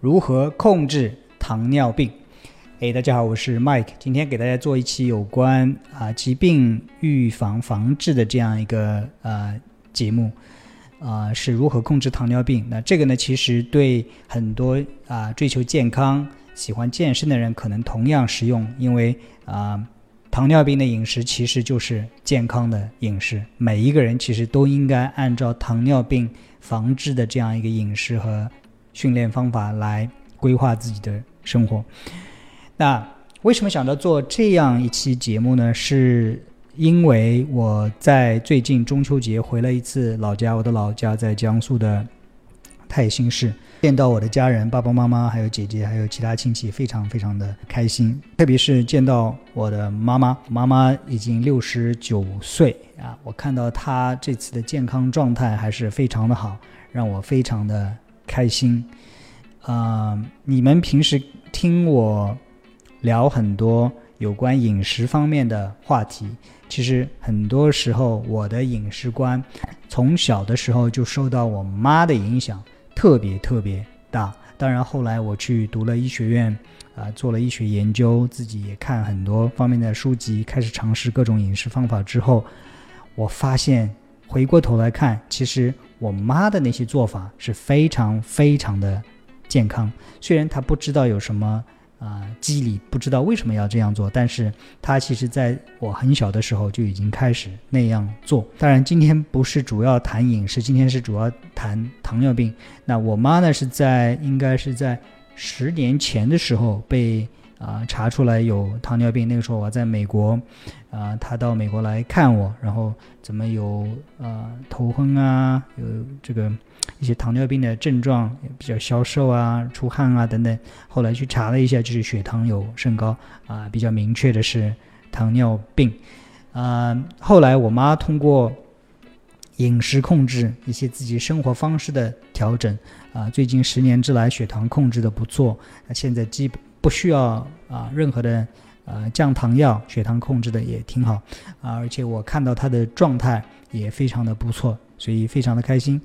如何控制糖尿病？哎，大家好，我是 Mike，今天给大家做一期有关啊疾病预防防治的这样一个呃节目，啊是如何控制糖尿病？那这个呢，其实对很多啊追求健康、喜欢健身的人可能同样实用，因为啊糖尿病的饮食其实就是健康的饮食，每一个人其实都应该按照糖尿病防治的这样一个饮食和训练方法来规划自己的生活。那为什么想着做这样一期节目呢？是因为我在最近中秋节回了一次老家，我的老家在江苏的泰兴市，见到我的家人，爸爸妈妈，还有姐姐，还有其他亲戚，非常非常的开心。特别是见到我的妈妈，妈妈已经六十九岁啊，我看到她这次的健康状态还是非常的好，让我非常的开心。啊，你们平时听我。聊很多有关饮食方面的话题，其实很多时候我的饮食观从小的时候就受到我妈的影响，特别特别大。当然后来我去读了医学院，啊，做了医学研究，自己也看很多方面的书籍，开始尝试各种饮食方法之后，我发现回过头来看，其实我妈的那些做法是非常非常的健康。虽然她不知道有什么。啊，机理不知道为什么要这样做，但是她其实在我很小的时候就已经开始那样做。当然，今天不是主要谈饮食，今天是主要谈糖尿病。那我妈呢，是在应该是在十年前的时候被啊查出来有糖尿病。那个时候我在美国，啊，她到美国来看我，然后怎么有啊头昏啊，有这个。一些糖尿病的症状比较消瘦啊、出汗啊等等，后来去查了一下，就是血糖有升高啊，比较明确的是糖尿病。啊，后来我妈通过饮食控制、一些自己生活方式的调整啊，最近十年之来血糖控制的不错，那现在基本不需要啊任何的呃降糖药，血糖控制的也挺好啊，而且我看到他的状态也非常的不错，所以非常的开心。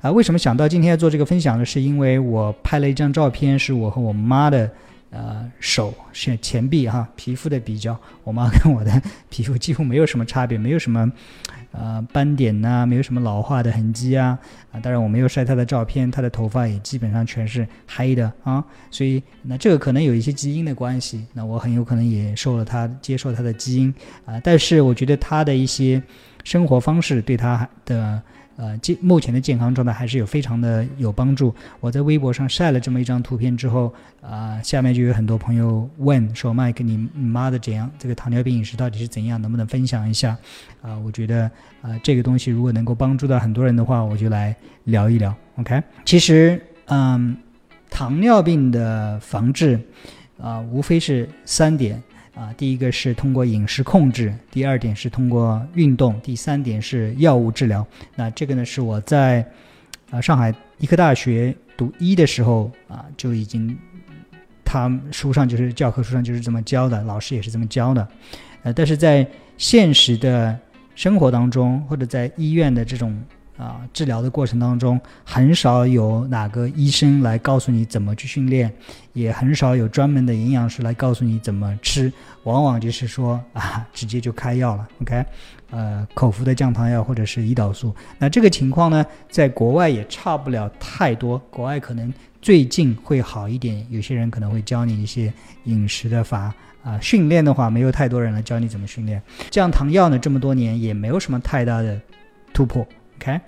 啊，为什么想到今天要做这个分享呢？是因为我拍了一张照片，是我和我妈的，呃，手是前臂哈，皮肤的比较。我妈跟我的皮肤几乎没有什么差别，没有什么，呃，斑点呐，没有什么老化的痕迹啊。啊，当然我没有晒她的照片，她的头发也基本上全是黑的啊。所以那这个可能有一些基因的关系，那我很有可能也受了她接受她的基因啊。但是我觉得她的一些生活方式对她的。呃，健目前的健康状态还是有非常的有帮助。我在微博上晒了这么一张图片之后，啊，下面就有很多朋友问说：“麦克，你妈的怎样？这个糖尿病饮食到底是怎样？能不能分享一下？”啊，我觉得啊，这个东西如果能够帮助到很多人的话，我就来聊一聊。OK，其实，嗯，糖尿病的防治啊，无非是三点。啊，第一个是通过饮食控制，第二点是通过运动，第三点是药物治疗。那这个呢，是我在啊上海医科大学读医的时候啊就已经，他书上就是教科书上就是这么教的，老师也是这么教的。呃，但是在现实的生活当中，或者在医院的这种。啊，治疗的过程当中，很少有哪个医生来告诉你怎么去训练，也很少有专门的营养师来告诉你怎么吃，往往就是说啊，直接就开药了。OK，呃，口服的降糖药或者是胰岛素。那这个情况呢，在国外也差不了太多，国外可能最近会好一点，有些人可能会教你一些饮食的法啊，训练的话没有太多人来教你怎么训练。降糖药呢，这么多年也没有什么太大的突破。OK，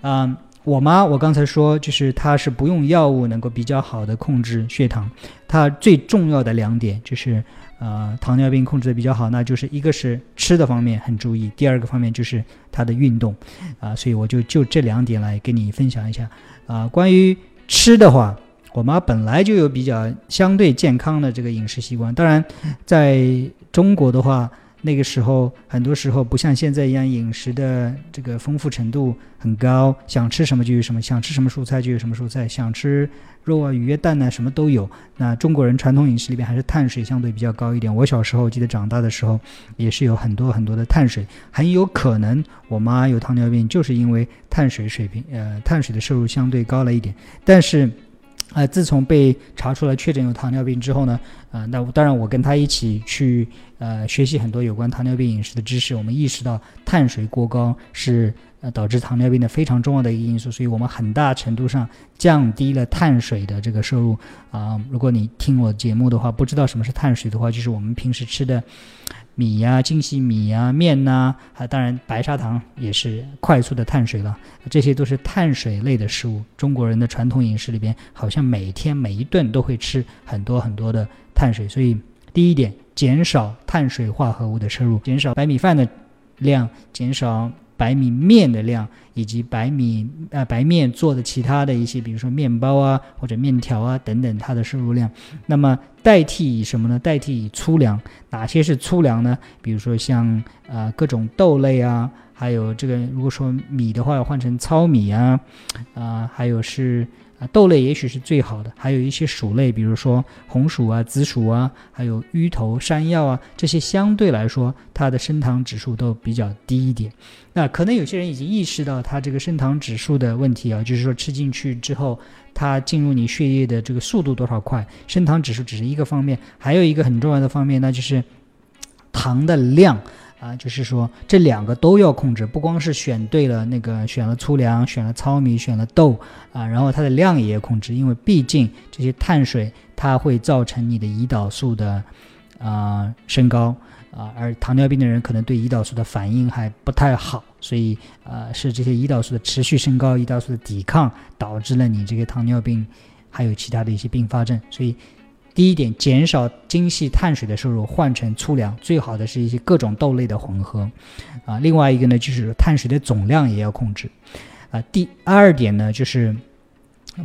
嗯，我妈，我刚才说，就是她是不用药物能够比较好的控制血糖。她最重要的两点就是，呃，糖尿病控制的比较好，那就是一个是吃的方面很注意，第二个方面就是她的运动，啊，所以我就就这两点来跟你分享一下。啊，关于吃的话，我妈本来就有比较相对健康的这个饮食习惯，当然，在中国的话。那个时候，很多时候不像现在一样，饮食的这个丰富程度很高，想吃什么就有什么，想吃什么蔬菜就有什么蔬菜，想吃肉啊、鱼啊、蛋啊，什么都有。那中国人传统饮食里边还是碳水相对比较高一点。我小时候记得长大的时候，也是有很多很多的碳水，很有可能我妈有糖尿病就是因为碳水水平，呃，碳水的摄入相对高了一点。但是，呃，自从被查出来确诊有糖尿病之后呢，呃，那当然我跟他一起去呃学习很多有关糖尿病饮食的知识，我们意识到碳水过高是呃导致糖尿病的非常重要的一个因素，所以我们很大程度上降低了碳水的这个摄入啊。如果你听我节目的话，不知道什么是碳水的话，就是我们平时吃的。米呀，精细米呀，面呐，还当然白砂糖也是快速的碳水了，这些都是碳水类的食物。中国人的传统饮食里边，好像每天每一顿都会吃很多很多的碳水。所以，第一点，减少碳水化合物的摄入，减少白米饭的量，减少。白米面的量，以及白米呃白面做的其他的一些，比如说面包啊或者面条啊等等，它的摄入量。那么代替以什么呢？代替以粗粮。哪些是粗粮呢？比如说像呃各种豆类啊，还有这个如果说米的话，要换成糙米啊，啊还有是。豆类也许是最好的，还有一些薯类，比如说红薯啊、紫薯啊，还有芋头、山药啊，这些相对来说它的升糖指数都比较低一点。那可能有些人已经意识到它这个升糖指数的问题啊，就是说吃进去之后，它进入你血液的这个速度多少快，升糖指数只是一个方面，还有一个很重要的方面，那就是糖的量。啊，就是说这两个都要控制，不光是选对了那个选了粗粮，选了糙米，选了豆啊，然后它的量也要控制，因为毕竟这些碳水它会造成你的胰岛素的啊升高啊，而糖尿病的人可能对胰岛素的反应还不太好，所以呃是这些胰岛素的持续升高，胰岛素的抵抗导致了你这个糖尿病还有其他的一些并发症，所以。第一点，减少精细碳水的摄入，换成粗粮，最好的是一些各种豆类的混合，啊，另外一个呢，就是碳水的总量也要控制，啊，第二点呢，就是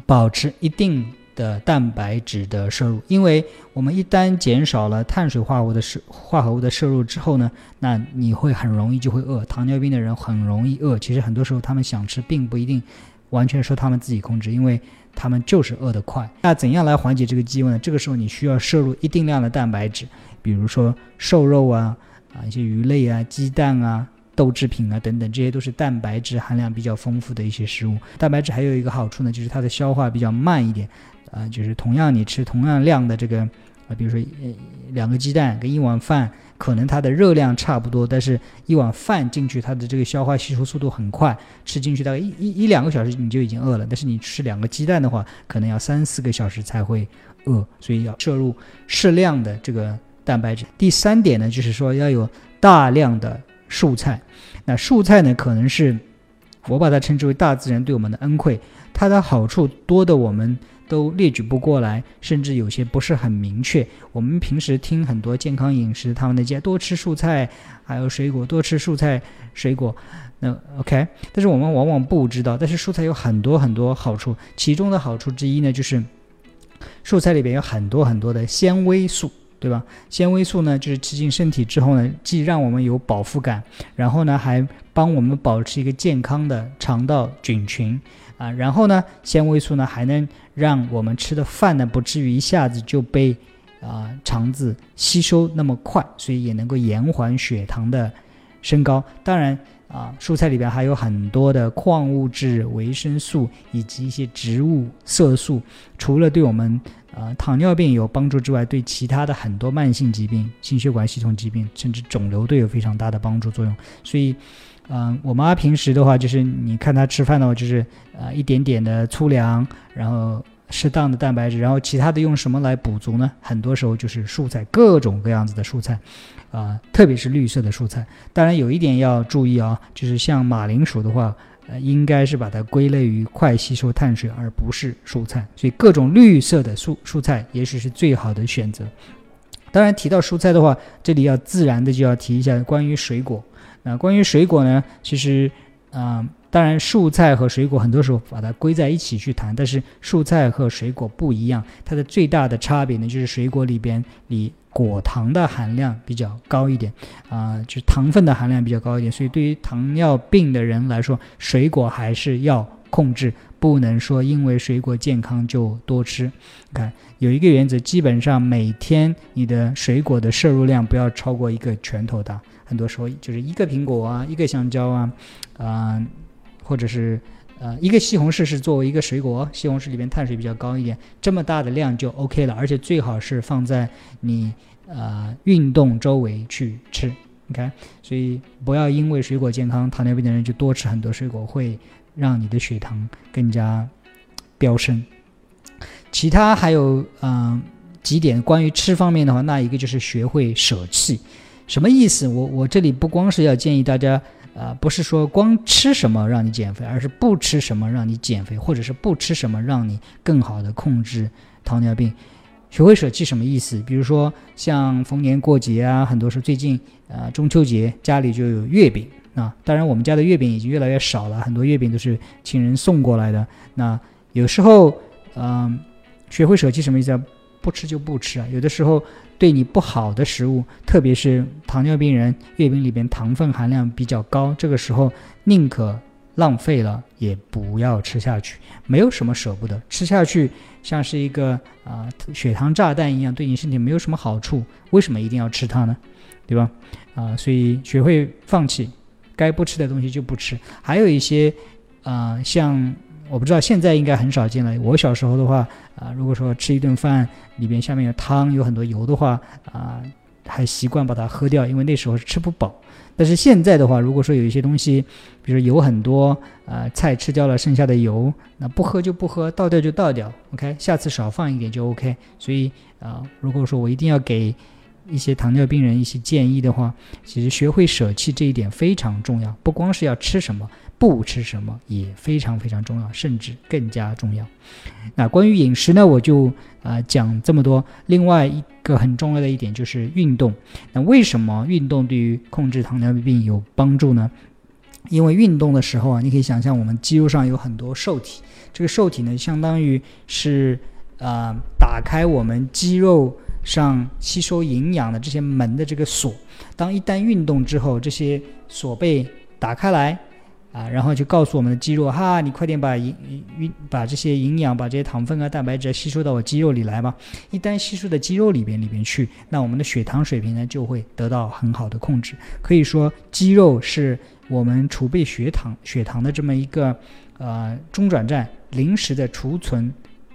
保持一定的蛋白质的摄入，因为我们一旦减少了碳水化合物的摄化合物的摄入之后呢，那你会很容易就会饿，糖尿病的人很容易饿，其实很多时候他们想吃，并不一定完全受他们自己控制，因为。他们就是饿得快，那怎样来缓解这个饥饿呢？这个时候你需要摄入一定量的蛋白质，比如说瘦肉啊，啊一些鱼类啊、鸡蛋啊、豆制品啊等等，这些都是蛋白质含量比较丰富的一些食物。蛋白质还有一个好处呢，就是它的消化比较慢一点，啊，就是同样你吃同样量的这个，啊，比如说呃两个鸡蛋跟一碗饭。可能它的热量差不多，但是一碗饭进去，它的这个消化吸收速度很快，吃进去大概一一一两个小时你就已经饿了。但是你吃两个鸡蛋的话，可能要三四个小时才会饿，所以要摄入适量的这个蛋白质。第三点呢，就是说要有大量的蔬菜。那蔬菜呢，可能是我把它称之为大自然对我们的恩惠，它的好处多的我们。都列举不过来，甚至有些不是很明确。我们平时听很多健康饮食，他们那家多吃蔬菜，还有水果，多吃蔬菜水果。那 OK，但是我们往往不知道，但是蔬菜有很多很多好处，其中的好处之一呢，就是蔬菜里边有很多很多的纤维素，对吧？纤维素呢，就是吃进身体之后呢，既让我们有饱腹感，然后呢，还帮我们保持一个健康的肠道菌群。啊，然后呢，纤维素呢还能让我们吃的饭呢不至于一下子就被啊肠子吸收那么快，所以也能够延缓血糖的升高。当然啊，蔬菜里边还有很多的矿物质、维生素以及一些植物色素，除了对我们啊糖尿病有帮助之外，对其他的很多慢性疾病、心血管系统疾病甚至肿瘤都有非常大的帮助作用。所以。嗯，我妈平时的话，就是你看她吃饭的话，就是呃一点点的粗粮，然后适当的蛋白质，然后其他的用什么来补足呢？很多时候就是蔬菜，各种各样子的蔬菜，啊，特别是绿色的蔬菜。当然有一点要注意啊，就是像马铃薯的话，呃，应该是把它归类于快吸收碳水，而不是蔬菜。所以各种绿色的蔬蔬菜也许是最好的选择。当然提到蔬菜的话，这里要自然的就要提一下关于水果。那关于水果呢？其实，啊，当然，蔬菜和水果很多时候把它归在一起去谈，但是蔬菜和水果不一样，它的最大的差别呢，就是水果里边里果糖的含量比较高一点，啊，就是糖分的含量比较高一点，所以对于糖尿病的人来说，水果还是要控制，不能说因为水果健康就多吃。你看有一个原则，基本上每天你的水果的摄入量不要超过一个拳头大。很多时候就是一个苹果啊，一个香蕉啊，啊，或者是呃，一个西红柿是作为一个水果，西红柿里边碳水比较高一点，这么大的量就 OK 了，而且最好是放在你呃运动周围去吃，OK，所以不要因为水果健康，糖尿病的人就多吃很多水果，会让你的血糖更加飙升。其他还有嗯几点关于吃方面的话，那一个就是学会舍弃，什么意思？我我这里不光是要建议大家。啊，不是说光吃什么让你减肥，而是不吃什么让你减肥，或者是不吃什么让你更好的控制糖尿病。学会舍弃什么意思？比如说像逢年过节啊，很多是最近啊中秋节家里就有月饼啊。当然我们家的月饼已经越来越少了，很多月饼都是亲人送过来的。那有时候，嗯，学会舍弃什么意思？不吃就不吃啊。有的时候。对你不好的食物，特别是糖尿病人，月饼里边糖分含量比较高，这个时候宁可浪费了，也不要吃下去。没有什么舍不得吃下去，像是一个啊血糖炸弹一样，对你身体没有什么好处。为什么一定要吃它呢？对吧？啊，所以学会放弃，该不吃的东西就不吃。还有一些啊，像。我不知道现在应该很少见了。我小时候的话，啊，如果说吃一顿饭里边下面有汤有很多油的话，啊，还习惯把它喝掉，因为那时候是吃不饱。但是现在的话，如果说有一些东西，比如油很多，啊，菜吃掉了剩下的油，那不喝就不喝，倒掉就倒掉，OK，下次少放一点就 OK。所以啊，如果说我一定要给一些糖尿病人一些建议的话，其实学会舍弃这一点非常重要，不光是要吃什么。不吃什么也非常非常重要，甚至更加重要。那关于饮食呢，我就啊讲这么多。另外一个很重要的一点就是运动。那为什么运动对于控制糖尿病有帮助呢？因为运动的时候啊，你可以想象我们肌肉上有很多受体，这个受体呢，相当于是啊打开我们肌肉上吸收营养的这些门的这个锁。当一旦运动之后，这些锁被打开来。啊，然后就告诉我们的肌肉，哈，你快点把营营把这些营养、把这些糖分啊、蛋白质吸收到我肌肉里来吧。一旦吸收到肌肉里边里边去，那我们的血糖水平呢就会得到很好的控制。可以说，肌肉是我们储备血糖血糖的这么一个呃中转站、临时的储存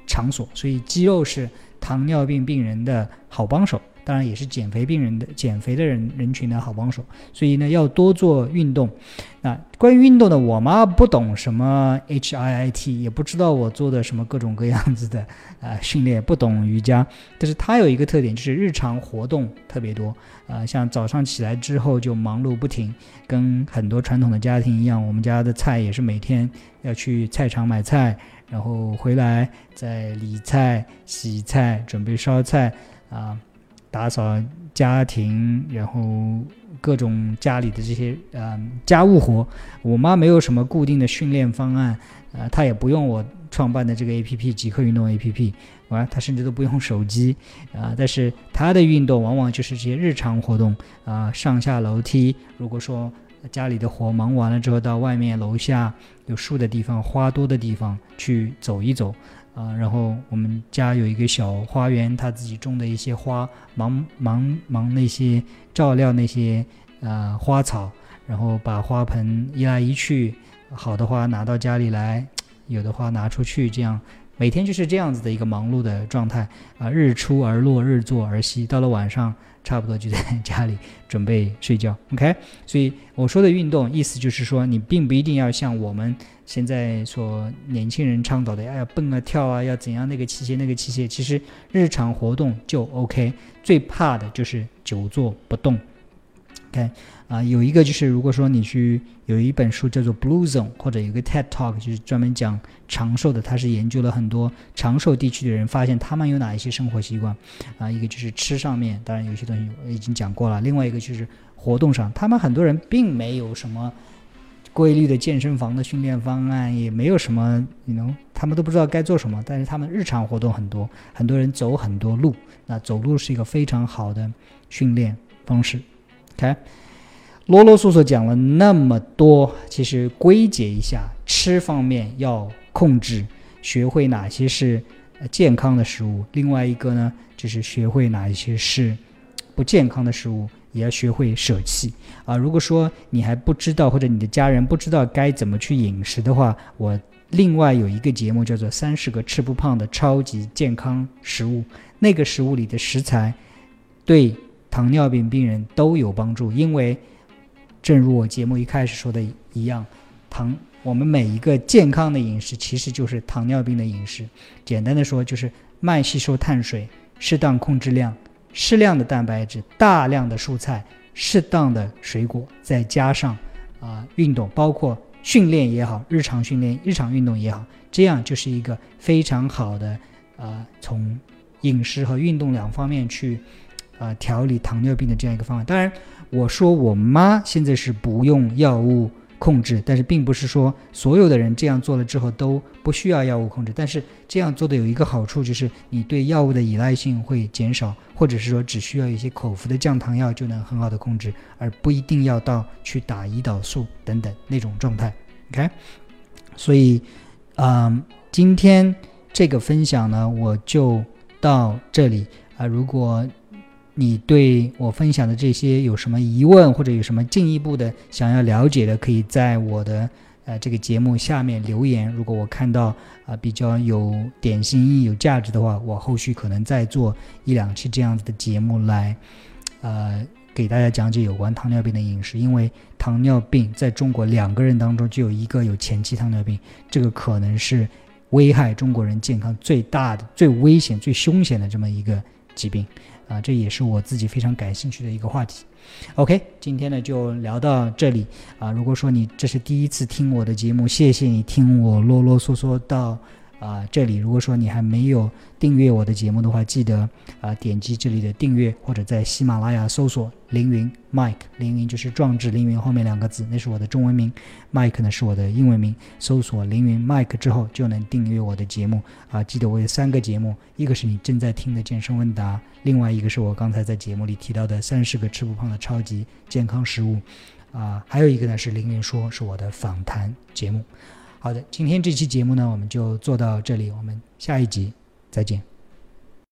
场所。所以，肌肉是糖尿病病人的好帮手。当然也是减肥病人的减肥的人人群的好帮手，所以呢要多做运动。那关于运动呢，我妈不懂什么 H I I T，也不知道我做的什么各种各样子的啊训练，不懂瑜伽。但是她有一个特点，就是日常活动特别多啊，像早上起来之后就忙碌不停，跟很多传统的家庭一样，我们家的菜也是每天要去菜场买菜，然后回来再理菜、洗菜、准备烧菜啊。打扫家庭，然后各种家里的这些呃家务活，我妈没有什么固定的训练方案，呃，她也不用我创办的这个 A P P 极客运动 A P P，完她甚至都不用手机啊，但是她的运动往往就是这些日常活动啊，上下楼梯，如果说家里的活忙完了之后，到外面楼下有树的地方、花多的地方去走一走。啊，然后我们家有一个小花园，他自己种的一些花，忙忙忙那些照料那些呃花草，然后把花盆移来移去，好的花拿到家里来，有的花拿出去，这样每天就是这样子的一个忙碌的状态啊，日出而落，日作而息，到了晚上。差不多就在家里准备睡觉，OK。所以我说的运动，意思就是说，你并不一定要像我们现在所年轻人倡导的，要蹦啊跳啊，要怎样那个器械那个器械。其实日常活动就 OK。最怕的就是久坐不动，OK。啊，有一个就是，如果说你去有一本书叫做《Blue Zone》，或者有个 TED Talk，就是专门讲长寿的，他是研究了很多长寿地区的人，发现他们有哪一些生活习惯。啊，一个就是吃上面，当然有些东西我已经讲过了。另外一个就是活动上，他们很多人并没有什么规律的健身房的训练方案，也没有什么，你能，他们都不知道该做什么。但是他们日常活动很多，很多人走很多路，那走路是一个非常好的训练方式。OK。啰啰嗦嗦讲了那么多，其实归结一下，吃方面要控制，学会哪些是健康的食物；另外一个呢，就是学会哪一些是不健康的食物，也要学会舍弃啊。如果说你还不知道，或者你的家人不知道该怎么去饮食的话，我另外有一个节目叫做《三十个吃不胖的超级健康食物》，那个食物里的食材对糖尿病病人都有帮助，因为正如我节目一开始说的一样，糖我们每一个健康的饮食其实就是糖尿病的饮食。简单的说，就是慢吸收碳水，适当控制量，适量的蛋白质，大量的蔬菜，适当的水果，再加上啊运动，包括。训练也好，日常训练、日常运动也好，这样就是一个非常好的，呃，从饮食和运动两方面去，呃，调理糖尿病的这样一个方法。当然，我说我妈现在是不用药物。控制，但是并不是说所有的人这样做了之后都不需要药物控制。但是这样做的有一个好处，就是你对药物的依赖性会减少，或者是说只需要一些口服的降糖药就能很好的控制，而不一定要到去打胰岛素等等那种状态。OK，所以，嗯，今天这个分享呢，我就到这里啊。如果你对我分享的这些有什么疑问，或者有什么进一步的想要了解的，可以在我的呃这个节目下面留言。如果我看到啊比较有点心意义、有价值的话，我后续可能再做一两期这样子的节目来，呃给大家讲解有关糖尿病的饮食。因为糖尿病在中国两个人当中就有一个有前期糖尿病，这个可能是危害中国人健康最大的、最危险、最凶险的这么一个疾病。啊，这也是我自己非常感兴趣的一个话题。OK，今天呢就聊到这里啊。如果说你这是第一次听我的节目，谢谢你听我啰啰嗦嗦到。啊，这里如果说你还没有订阅我的节目的话，记得啊点击这里的订阅，或者在喜马拉雅搜索“凌云 Mike”，凌云就是壮志凌云后面两个字，那是我的中文名，Mike 呢是我的英文名。搜索“凌云 Mike” 之后，就能订阅我的节目啊。记得我有三个节目，一个是你正在听的健身问答，另外一个是我刚才在节目里提到的三十个吃不胖的超级健康食物，啊，还有一个呢是凌云说，是我的访谈节目。好的，今天这期节目呢，我们就做到这里，我们下一集再见。